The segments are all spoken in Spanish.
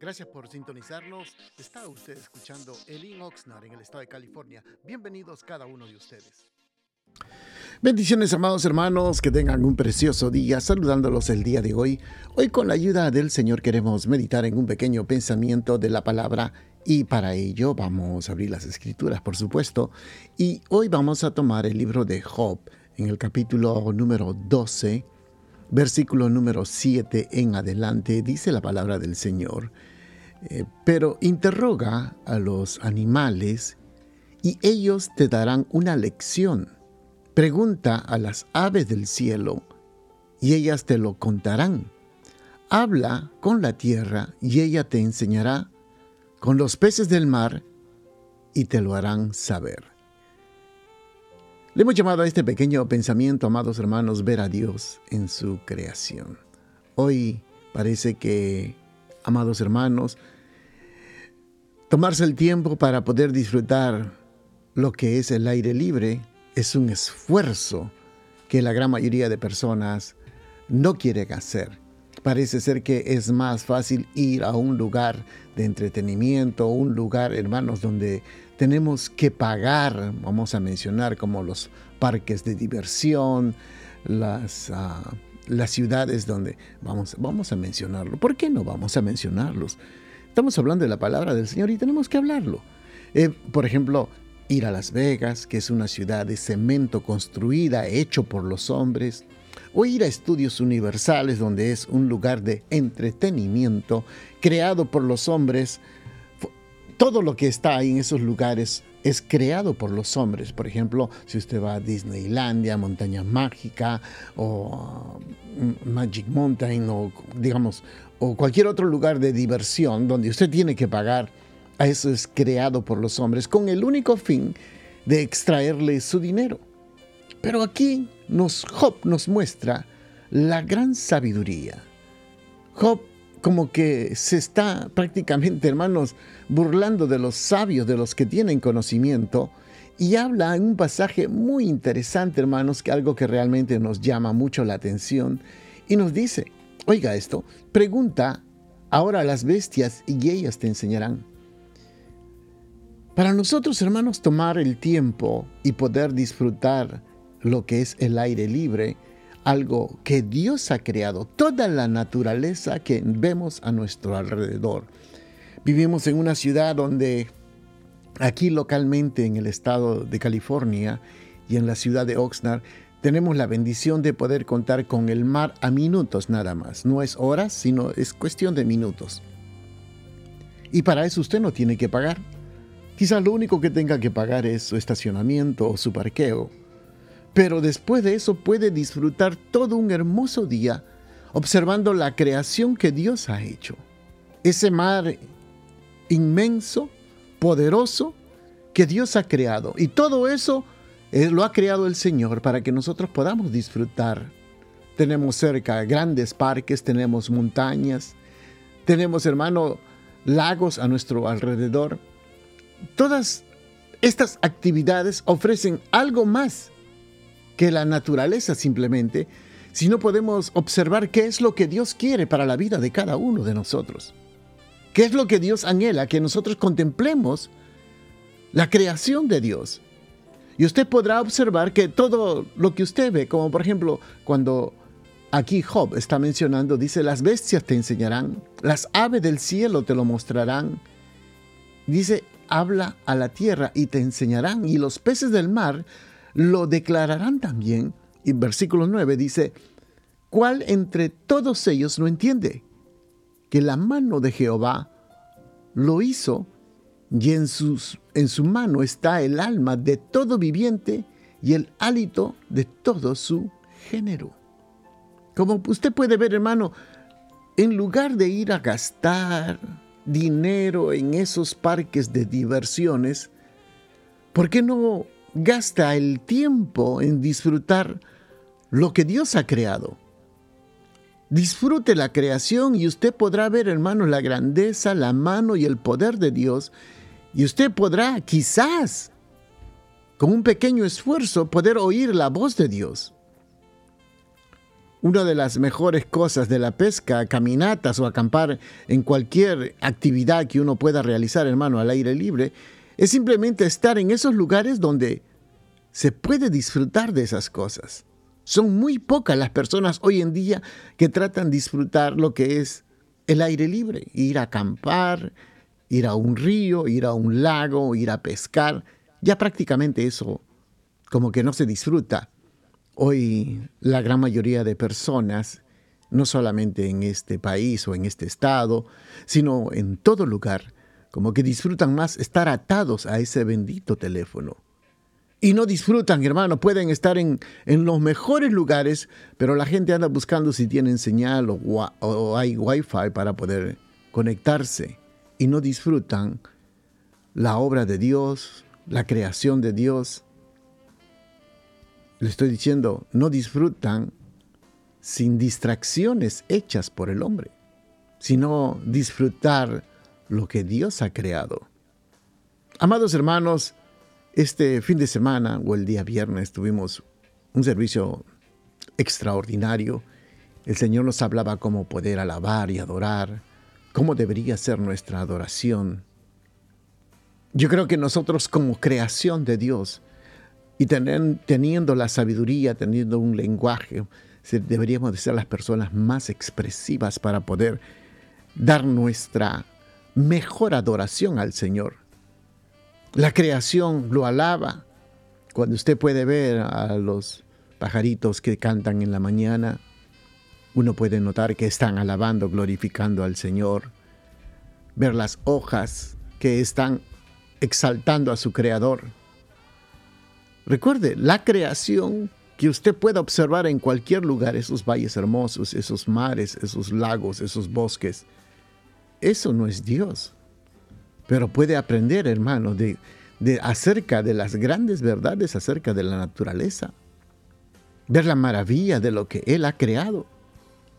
Gracias por sintonizarnos. Está usted escuchando Elin Oxnard en el estado de California. Bienvenidos cada uno de ustedes. Bendiciones, amados hermanos, que tengan un precioso día, saludándolos el día de hoy. Hoy con la ayuda del Señor queremos meditar en un pequeño pensamiento de la palabra y para ello vamos a abrir las escrituras, por supuesto, y hoy vamos a tomar el libro de Job en el capítulo número 12, versículo número 7 en adelante, dice la palabra del Señor, eh, pero interroga a los animales y ellos te darán una lección Pregunta a las aves del cielo y ellas te lo contarán. Habla con la tierra y ella te enseñará, con los peces del mar y te lo harán saber. Le hemos llamado a este pequeño pensamiento, amados hermanos, ver a Dios en su creación. Hoy parece que, amados hermanos, tomarse el tiempo para poder disfrutar lo que es el aire libre es un esfuerzo que la gran mayoría de personas no quieren hacer. Parece ser que es más fácil ir a un lugar de entretenimiento, un lugar, hermanos, donde tenemos que pagar, vamos a mencionar como los parques de diversión, las, ah, las ciudades donde vamos, vamos a mencionarlo. ¿Por qué no vamos a mencionarlos? Estamos hablando de la palabra del Señor y tenemos que hablarlo. Eh, por ejemplo, ir a Las Vegas, que es una ciudad de cemento construida, hecho por los hombres, o ir a Estudios Universales, donde es un lugar de entretenimiento creado por los hombres. Todo lo que está ahí en esos lugares es creado por los hombres. Por ejemplo, si usted va a Disneylandia, Montaña Mágica o mm, Magic Mountain o digamos o cualquier otro lugar de diversión donde usted tiene que pagar eso es creado por los hombres con el único fin de extraerle su dinero. Pero aquí nos, Job nos muestra la gran sabiduría. Job como que se está prácticamente, hermanos, burlando de los sabios, de los que tienen conocimiento, y habla en un pasaje muy interesante, hermanos, que algo que realmente nos llama mucho la atención, y nos dice, oiga esto, pregunta ahora a las bestias y ellas te enseñarán. Para nosotros, hermanos, tomar el tiempo y poder disfrutar lo que es el aire libre, algo que Dios ha creado, toda la naturaleza que vemos a nuestro alrededor. Vivimos en una ciudad donde aquí localmente en el estado de California y en la ciudad de Oxnard tenemos la bendición de poder contar con el mar a minutos nada más. No es horas, sino es cuestión de minutos. Y para eso usted no tiene que pagar. Quizás lo único que tenga que pagar es su estacionamiento o su parqueo. Pero después de eso puede disfrutar todo un hermoso día observando la creación que Dios ha hecho. Ese mar inmenso, poderoso, que Dios ha creado. Y todo eso eh, lo ha creado el Señor para que nosotros podamos disfrutar. Tenemos cerca grandes parques, tenemos montañas, tenemos, hermano, lagos a nuestro alrededor todas estas actividades ofrecen algo más que la naturaleza simplemente, si no podemos observar qué es lo que Dios quiere para la vida de cada uno de nosotros. ¿Qué es lo que Dios anhela? Que nosotros contemplemos la creación de Dios. Y usted podrá observar que todo lo que usted ve, como por ejemplo cuando aquí Job está mencionando, dice, las bestias te enseñarán, las aves del cielo te lo mostrarán. Dice, habla a la tierra y te enseñarán, y los peces del mar lo declararán también. Y versículo 9 dice, ¿cuál entre todos ellos no entiende? Que la mano de Jehová lo hizo, y en, sus, en su mano está el alma de todo viviente y el hálito de todo su género. Como usted puede ver, hermano, en lugar de ir a gastar, dinero en esos parques de diversiones, ¿por qué no gasta el tiempo en disfrutar lo que Dios ha creado? Disfrute la creación y usted podrá ver, hermanos, la grandeza, la mano y el poder de Dios. Y usted podrá, quizás, con un pequeño esfuerzo, poder oír la voz de Dios. Una de las mejores cosas de la pesca, caminatas o acampar en cualquier actividad que uno pueda realizar, hermano, al aire libre, es simplemente estar en esos lugares donde se puede disfrutar de esas cosas. Son muy pocas las personas hoy en día que tratan de disfrutar lo que es el aire libre, ir a acampar, ir a un río, ir a un lago, ir a pescar. Ya prácticamente eso como que no se disfruta. Hoy la gran mayoría de personas, no solamente en este país o en este estado, sino en todo lugar, como que disfrutan más estar atados a ese bendito teléfono y no disfrutan, hermano. Pueden estar en, en, los mejores lugares, pero la gente anda buscando si tienen señal o, o hay wifi para poder conectarse y no disfrutan la obra de Dios, la creación de Dios. Le estoy diciendo, no disfrutan sin distracciones hechas por el hombre, sino disfrutar lo que Dios ha creado. Amados hermanos, este fin de semana o el día viernes tuvimos un servicio extraordinario. El Señor nos hablaba cómo poder alabar y adorar, cómo debería ser nuestra adoración. Yo creo que nosotros como creación de Dios y teniendo la sabiduría, teniendo un lenguaje, deberíamos de ser las personas más expresivas para poder dar nuestra mejor adoración al Señor. La creación lo alaba. Cuando usted puede ver a los pajaritos que cantan en la mañana, uno puede notar que están alabando, glorificando al Señor. Ver las hojas que están exaltando a su Creador. Recuerde, la creación que usted pueda observar en cualquier lugar, esos valles hermosos, esos mares, esos lagos, esos bosques, eso no es Dios. Pero puede aprender, hermano, de, acerca de las grandes verdades acerca de la naturaleza. Ver la maravilla de lo que Él ha creado.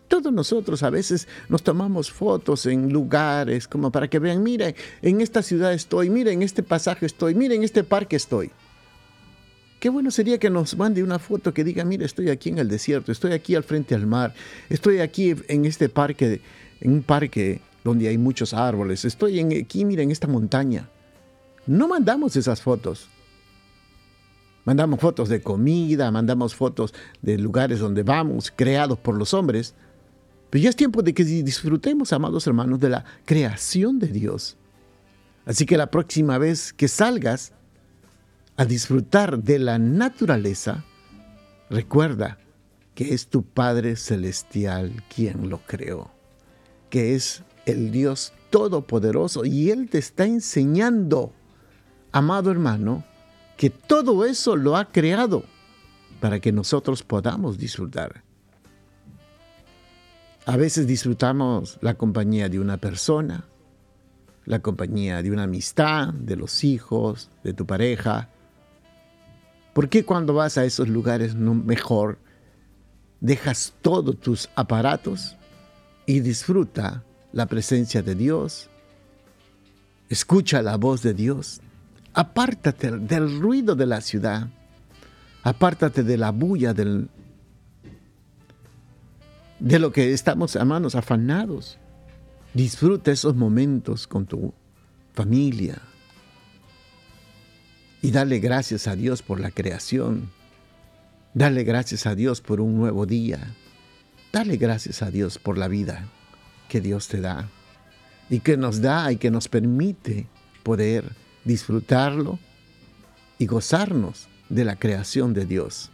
Todos nosotros a veces nos tomamos fotos en lugares como para que vean, mire, en esta ciudad estoy, mire, en este pasaje estoy, mire, en este parque estoy. Qué bueno sería que nos mande una foto que diga, mire, estoy aquí en el desierto, estoy aquí al frente al mar, estoy aquí en este parque, en un parque donde hay muchos árboles. Estoy en, aquí, mira, en esta montaña. No mandamos esas fotos. Mandamos fotos de comida, mandamos fotos de lugares donde vamos, creados por los hombres. Pero ya es tiempo de que disfrutemos, amados hermanos, de la creación de Dios. Así que la próxima vez que salgas a disfrutar de la naturaleza, recuerda que es tu Padre Celestial quien lo creó, que es el Dios Todopoderoso y Él te está enseñando, amado hermano, que todo eso lo ha creado para que nosotros podamos disfrutar. A veces disfrutamos la compañía de una persona, la compañía de una amistad, de los hijos, de tu pareja. ¿Por qué cuando vas a esos lugares mejor dejas todos tus aparatos y disfruta la presencia de Dios. Escucha la voz de Dios. Apártate del ruido de la ciudad. Apártate de la bulla del, de lo que estamos, hermanos, afanados. Disfruta esos momentos con tu familia. Y dale gracias a Dios por la creación. Dale gracias a Dios por un nuevo día. Dale gracias a Dios por la vida que Dios te da y que nos da y que nos permite poder disfrutarlo y gozarnos de la creación de Dios.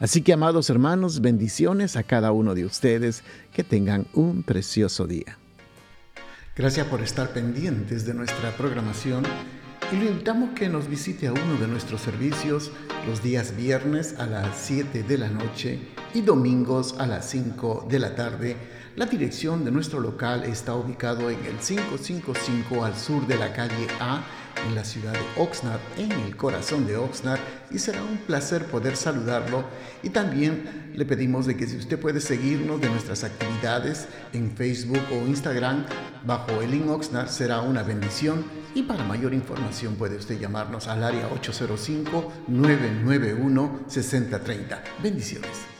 Así que, amados hermanos, bendiciones a cada uno de ustedes, que tengan un precioso día. Gracias por estar pendientes de nuestra programación y le invitamos que nos visite a uno de nuestros servicios los días viernes a las 7 de la noche y domingos a las 5 de la tarde. La dirección de nuestro local está ubicado en el 555 al sur de la calle A en la ciudad de Oxnard, en el corazón de Oxnard, y será un placer poder saludarlo. Y también le pedimos de que si usted puede seguirnos de nuestras actividades en Facebook o Instagram bajo el link Oxnard, será una bendición. Y para mayor información puede usted llamarnos al área 805-991-6030. Bendiciones.